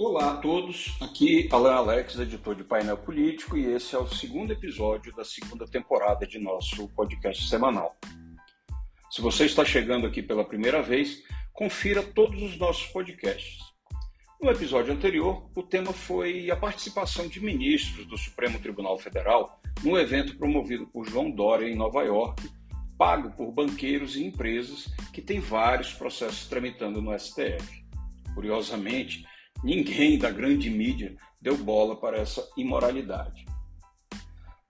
Olá a todos, aqui Alan Alex, editor de Painel Político, e esse é o segundo episódio da segunda temporada de nosso podcast semanal. Se você está chegando aqui pela primeira vez, confira todos os nossos podcasts. No episódio anterior, o tema foi a participação de ministros do Supremo Tribunal Federal no evento promovido por João Dória em Nova York, pago por banqueiros e empresas que têm vários processos tramitando no STF. Curiosamente, ninguém da grande mídia deu bola para essa imoralidade.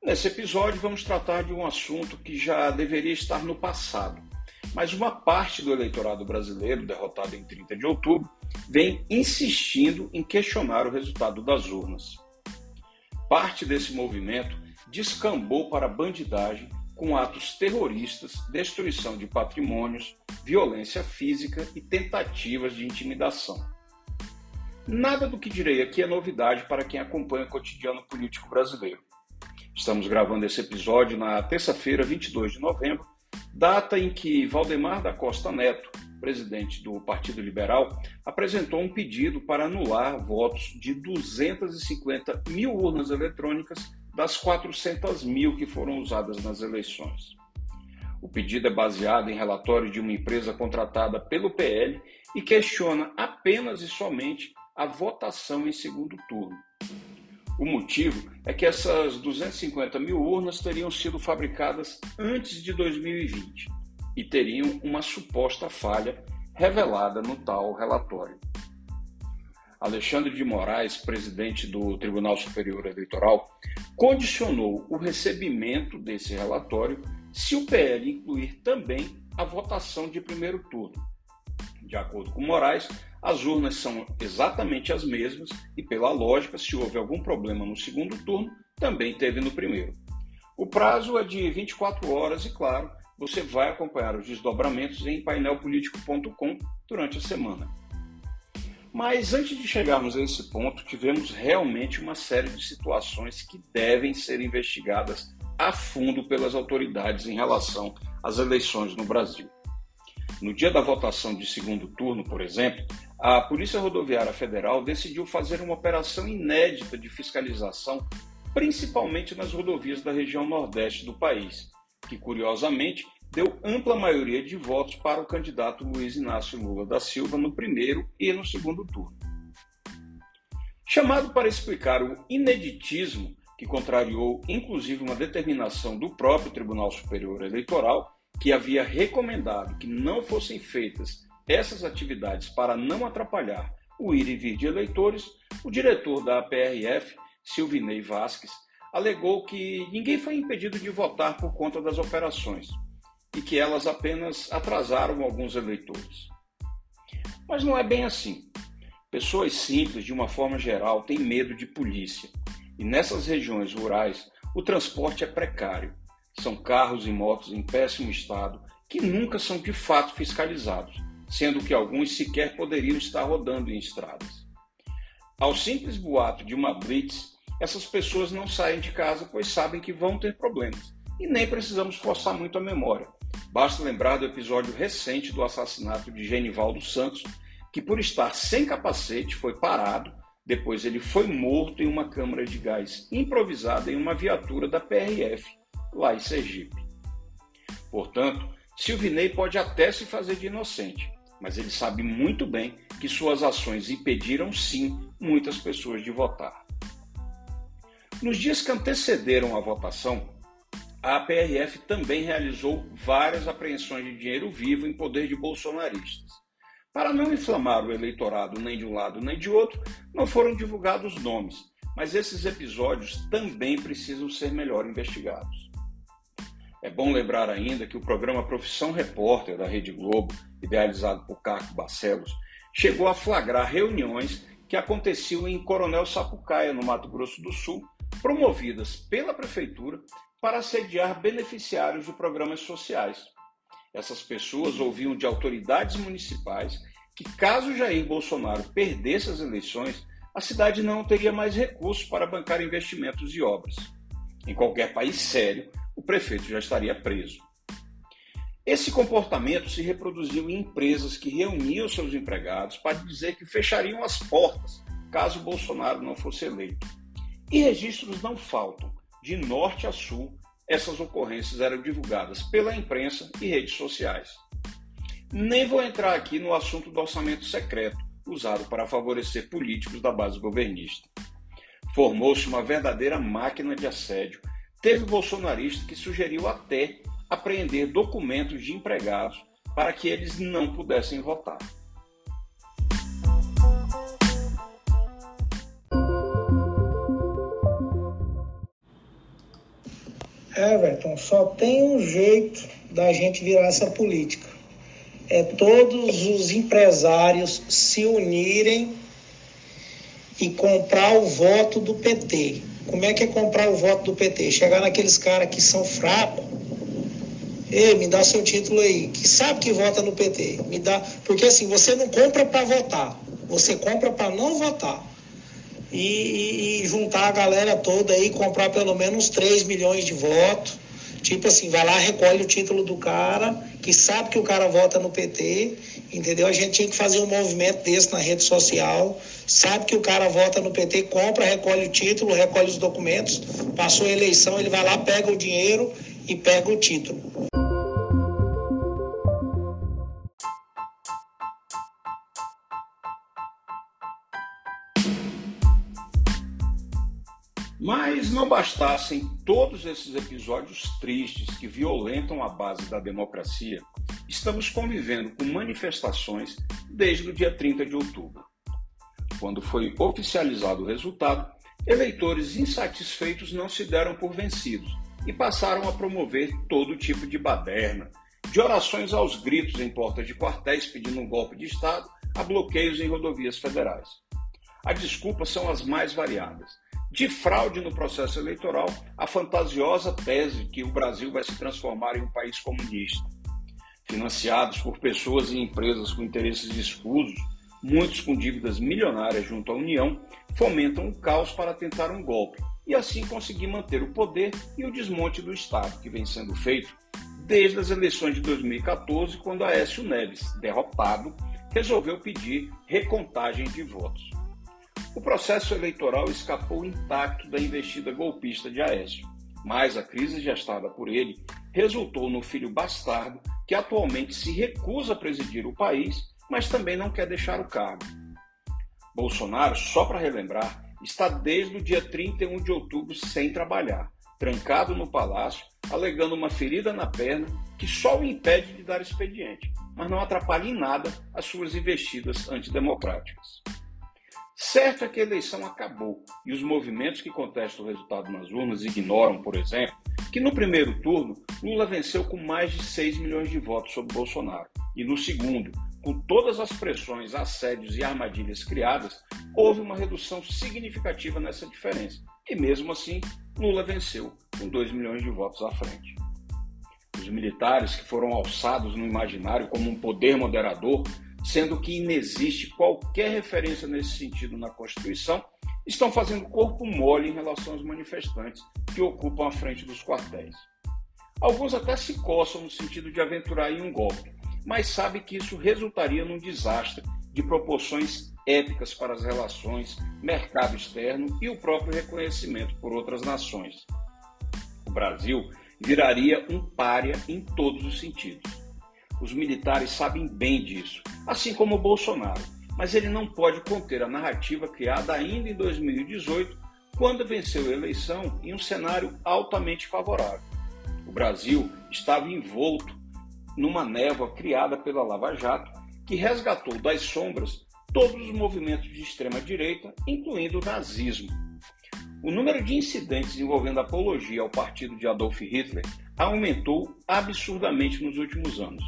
Nesse episódio, vamos tratar de um assunto que já deveria estar no passado, mas uma parte do eleitorado brasileiro, derrotado em 30 de outubro, vem insistindo em questionar o resultado das urnas. Parte desse movimento descambou para a bandidagem com atos terroristas, destruição de patrimônios, violência física e tentativas de intimidação. Nada do que direi aqui é novidade para quem acompanha o cotidiano político brasileiro. Estamos gravando esse episódio na terça-feira, 22 de novembro, data em que Valdemar da Costa Neto, presidente do Partido Liberal, apresentou um pedido para anular votos de 250 mil urnas eletrônicas das 400 mil que foram usadas nas eleições. O pedido é baseado em relatório de uma empresa contratada pelo PL e questiona apenas e somente a votação em segundo turno. O motivo é que essas 250 mil urnas teriam sido fabricadas antes de 2020 e teriam uma suposta falha revelada no tal relatório. Alexandre de Moraes, presidente do Tribunal Superior Eleitoral, condicionou o recebimento desse relatório se o PL incluir também a votação de primeiro turno. De acordo com Moraes, as urnas são exatamente as mesmas e, pela lógica, se houve algum problema no segundo turno, também teve no primeiro. O prazo é de 24 horas e, claro, você vai acompanhar os desdobramentos em painelpolitico.com durante a semana. Mas antes de chegarmos a esse ponto, tivemos realmente uma série de situações que devem ser investigadas a fundo pelas autoridades em relação às eleições no Brasil. No dia da votação de segundo turno, por exemplo, a Polícia Rodoviária Federal decidiu fazer uma operação inédita de fiscalização, principalmente nas rodovias da região nordeste do país, que curiosamente deu ampla maioria de votos para o candidato Luiz Inácio Lula da Silva no primeiro e no segundo turno. Chamado para explicar o ineditismo que contrariou inclusive uma determinação do próprio Tribunal Superior Eleitoral, que havia recomendado que não fossem feitas essas atividades para não atrapalhar o ir e vir de eleitores, o diretor da PRF, Silvinei Vasques, alegou que ninguém foi impedido de votar por conta das operações e que elas apenas atrasaram alguns eleitores. Mas não é bem assim. Pessoas simples, de uma forma geral, têm medo de polícia. E nessas regiões rurais, o transporte é precário. São carros e motos em péssimo estado que nunca são de fato fiscalizados, sendo que alguns sequer poderiam estar rodando em estradas. Ao simples boato de uma blitz, essas pessoas não saem de casa pois sabem que vão ter problemas. E nem precisamos forçar muito a memória. Basta lembrar do episódio recente do assassinato de Genivaldo Santos, que por estar sem capacete foi parado, depois ele foi morto em uma câmara de gás improvisada em uma viatura da PRF, lá em Sergipe. Portanto, Silvinei pode até se fazer de inocente, mas ele sabe muito bem que suas ações impediram sim muitas pessoas de votar. Nos dias que antecederam a votação, a PRF também realizou várias apreensões de dinheiro vivo em poder de bolsonaristas. Para não inflamar o eleitorado nem de um lado nem de outro, não foram divulgados nomes, mas esses episódios também precisam ser melhor investigados. É bom lembrar ainda que o programa Profissão Repórter da Rede Globo, idealizado por Caco Barcelos, chegou a flagrar reuniões que aconteciam em Coronel Sapucaia, no Mato Grosso do Sul, promovidas pela prefeitura para sediar beneficiários de programas sociais. Essas pessoas ouviam de autoridades municipais que, caso Jair Bolsonaro perdesse as eleições, a cidade não teria mais recursos para bancar investimentos e obras. Em qualquer país sério, o prefeito já estaria preso. Esse comportamento se reproduziu em empresas que reuniam seus empregados para dizer que fechariam as portas caso Bolsonaro não fosse eleito. E registros não faltam. De norte a sul, essas ocorrências eram divulgadas pela imprensa e redes sociais. Nem vou entrar aqui no assunto do orçamento secreto, usado para favorecer políticos da base governista. Formou-se uma verdadeira máquina de assédio. Teve bolsonarista que sugeriu até apreender documentos de empregados para que eles não pudessem votar. Everton, só tem um jeito da gente virar essa política. É todos os empresários se unirem e comprar o voto do PT. Como é que é comprar o voto do PT? Chegar naqueles caras que são fracos. Ei, me dá seu título aí. Que sabe que vota no PT. Me dá. Porque assim, você não compra para votar. Você compra para não votar. E, e, e, juntar a galera toda aí, comprar pelo menos 3 milhões de votos. Tipo assim, vai lá, recolhe o título do cara, que sabe que o cara vota no PT, entendeu? A gente tinha que fazer um movimento desse na rede social. Sabe que o cara vota no PT, compra, recolhe o título, recolhe os documentos, passou a eleição, ele vai lá, pega o dinheiro e pega o título. Mas não bastassem todos esses episódios tristes que violentam a base da democracia, estamos convivendo com manifestações desde o dia 30 de outubro. Quando foi oficializado o resultado, eleitores insatisfeitos não se deram por vencidos e passaram a promover todo tipo de baderna, de orações aos gritos em portas de quartéis pedindo um golpe de Estado a bloqueios em rodovias federais. As desculpas são as mais variadas de fraude no processo eleitoral a fantasiosa tese que o Brasil vai se transformar em um país comunista. Financiados por pessoas e empresas com interesses escusos, muitos com dívidas milionárias junto à União, fomentam o caos para tentar um golpe e assim conseguir manter o poder e o desmonte do Estado, que vem sendo feito desde as eleições de 2014, quando Aécio Neves, derrotado, resolveu pedir recontagem de votos. O processo eleitoral escapou intacto da investida golpista de Aécio, mas a crise gestada por ele resultou no filho bastardo que atualmente se recusa a presidir o país, mas também não quer deixar o cargo. Bolsonaro, só para relembrar, está desde o dia 31 de outubro sem trabalhar, trancado no palácio, alegando uma ferida na perna que só o impede de dar expediente, mas não atrapalha em nada as suas investidas antidemocráticas. Certo é que a eleição acabou e os movimentos que contestam o resultado nas urnas ignoram, por exemplo, que no primeiro turno Lula venceu com mais de 6 milhões de votos sobre Bolsonaro e no segundo, com todas as pressões, assédios e armadilhas criadas, houve uma redução significativa nessa diferença. E mesmo assim, Lula venceu com 2 milhões de votos à frente. Os militares que foram alçados no imaginário como um poder moderador sendo que inexiste qualquer referência nesse sentido na Constituição, estão fazendo corpo mole em relação aos manifestantes que ocupam a frente dos quartéis. Alguns até se coçam no sentido de aventurar em um golpe, mas sabem que isso resultaria num desastre de proporções épicas para as relações, mercado externo e o próprio reconhecimento por outras nações. O Brasil viraria um pária em todos os sentidos. Os militares sabem bem disso, assim como o Bolsonaro, mas ele não pode conter a narrativa criada ainda em 2018, quando venceu a eleição em um cenário altamente favorável. O Brasil estava envolto numa névoa criada pela Lava Jato, que resgatou das sombras todos os movimentos de extrema-direita, incluindo o nazismo. O número de incidentes envolvendo apologia ao partido de Adolf Hitler aumentou absurdamente nos últimos anos.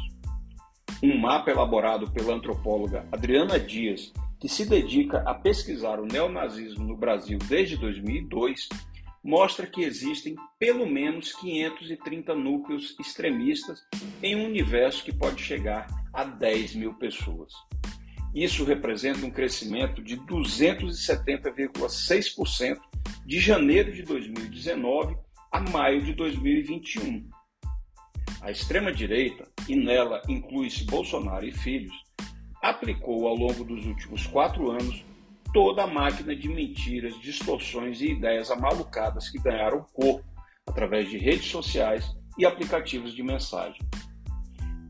Um mapa elaborado pela antropóloga Adriana Dias, que se dedica a pesquisar o neonazismo no Brasil desde 2002, mostra que existem pelo menos 530 núcleos extremistas em um universo que pode chegar a 10 mil pessoas. Isso representa um crescimento de 270,6% de janeiro de 2019 a maio de 2021 a extrema-direita, e nela inclui-se Bolsonaro e filhos, aplicou ao longo dos últimos quatro anos toda a máquina de mentiras, distorções e ideias amalucadas que ganharam corpo através de redes sociais e aplicativos de mensagem.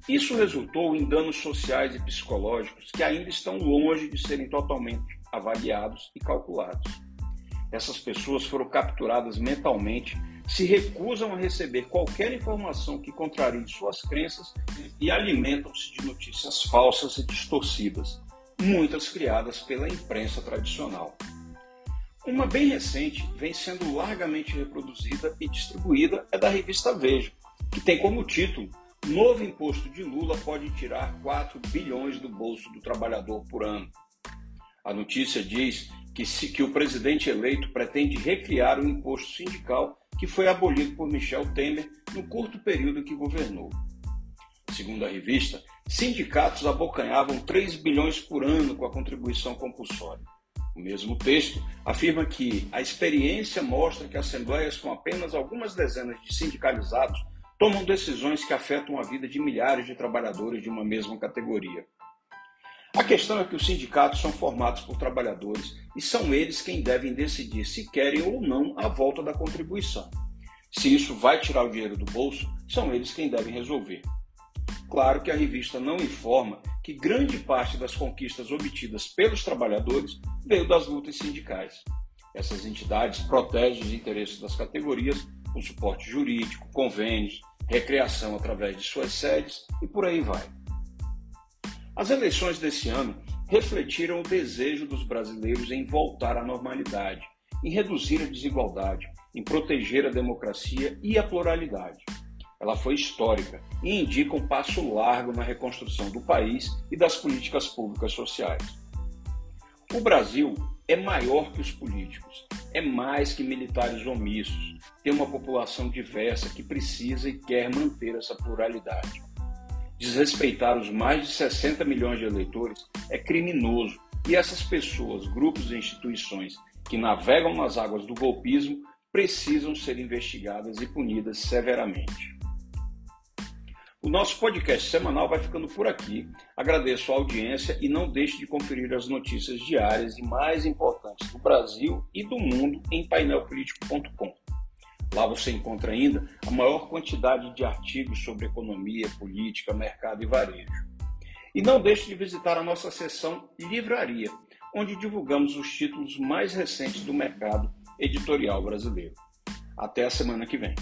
Isso resultou em danos sociais e psicológicos que ainda estão longe de serem totalmente avaliados e calculados. Essas pessoas foram capturadas mentalmente, se recusam a receber qualquer informação que contrarie suas crenças e alimentam-se de notícias falsas e distorcidas, muitas criadas pela imprensa tradicional. Uma bem recente, vem sendo largamente reproduzida e distribuída, é da revista Veja, que tem como título Novo imposto de Lula pode tirar 4 bilhões do bolso do trabalhador por ano. A notícia diz que, se, que o presidente eleito pretende recriar o imposto sindical que foi abolido por Michel Temer no curto período que governou. Segundo a revista, sindicatos abocanhavam 3 bilhões por ano com a contribuição compulsória. O mesmo texto afirma que a experiência mostra que assembleias com apenas algumas dezenas de sindicalizados tomam decisões que afetam a vida de milhares de trabalhadores de uma mesma categoria. A questão é que os sindicatos são formados por trabalhadores e são eles quem devem decidir se querem ou não a volta da contribuição. Se isso vai tirar o dinheiro do bolso, são eles quem devem resolver. Claro que a revista não informa que grande parte das conquistas obtidas pelos trabalhadores veio das lutas sindicais. Essas entidades protegem os interesses das categorias com suporte jurídico, convênios, recreação através de suas sedes e por aí vai. As eleições desse ano refletiram o desejo dos brasileiros em voltar à normalidade, em reduzir a desigualdade, em proteger a democracia e a pluralidade. Ela foi histórica e indica um passo largo na reconstrução do país e das políticas públicas sociais. O Brasil é maior que os políticos, é mais que militares omissos, tem uma população diversa que precisa e quer manter essa pluralidade. Desrespeitar os mais de 60 milhões de eleitores é criminoso e essas pessoas, grupos e instituições que navegam nas águas do golpismo precisam ser investigadas e punidas severamente. O nosso podcast semanal vai ficando por aqui. Agradeço a audiência e não deixe de conferir as notícias diárias e mais importantes do Brasil e do mundo em painelpolitico.com. Lá você encontra ainda a maior quantidade de artigos sobre economia, política, mercado e varejo. E não deixe de visitar a nossa seção Livraria, onde divulgamos os títulos mais recentes do mercado editorial brasileiro. Até a semana que vem.